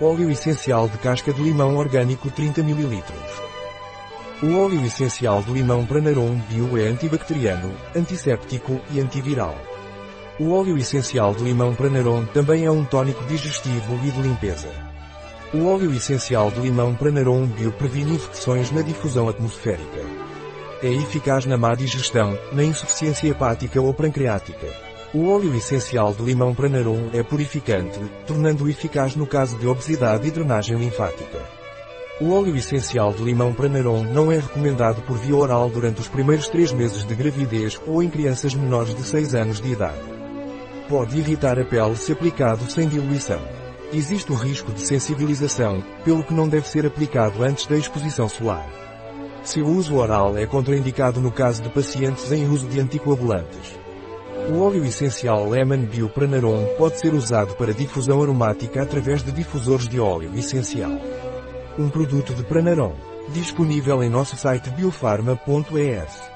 Óleo essencial de casca de limão orgânico 30 ml. O óleo essencial de limão Pranarum Bio é antibacteriano, antisséptico e antiviral. O óleo essencial de limão Pranarum também é um tônico digestivo e de limpeza. O óleo essencial de limão Pranarum Bio previne infecções na difusão atmosférica. É eficaz na má digestão, na insuficiência hepática ou pancreática. O óleo essencial de limão Pranarum é purificante, tornando-o eficaz no caso de obesidade e drenagem linfática. O óleo essencial de limão Pranarum não é recomendado por via oral durante os primeiros 3 meses de gravidez ou em crianças menores de 6 anos de idade. Pode irritar a pele se aplicado sem diluição. Existe o risco de sensibilização, pelo que não deve ser aplicado antes da exposição solar. Seu uso oral é contraindicado no caso de pacientes em uso de anticoagulantes. O óleo essencial Lemon Bio Pranarum pode ser usado para difusão aromática através de difusores de óleo essencial. Um produto de Pranarum. Disponível em nosso site biofarma.es.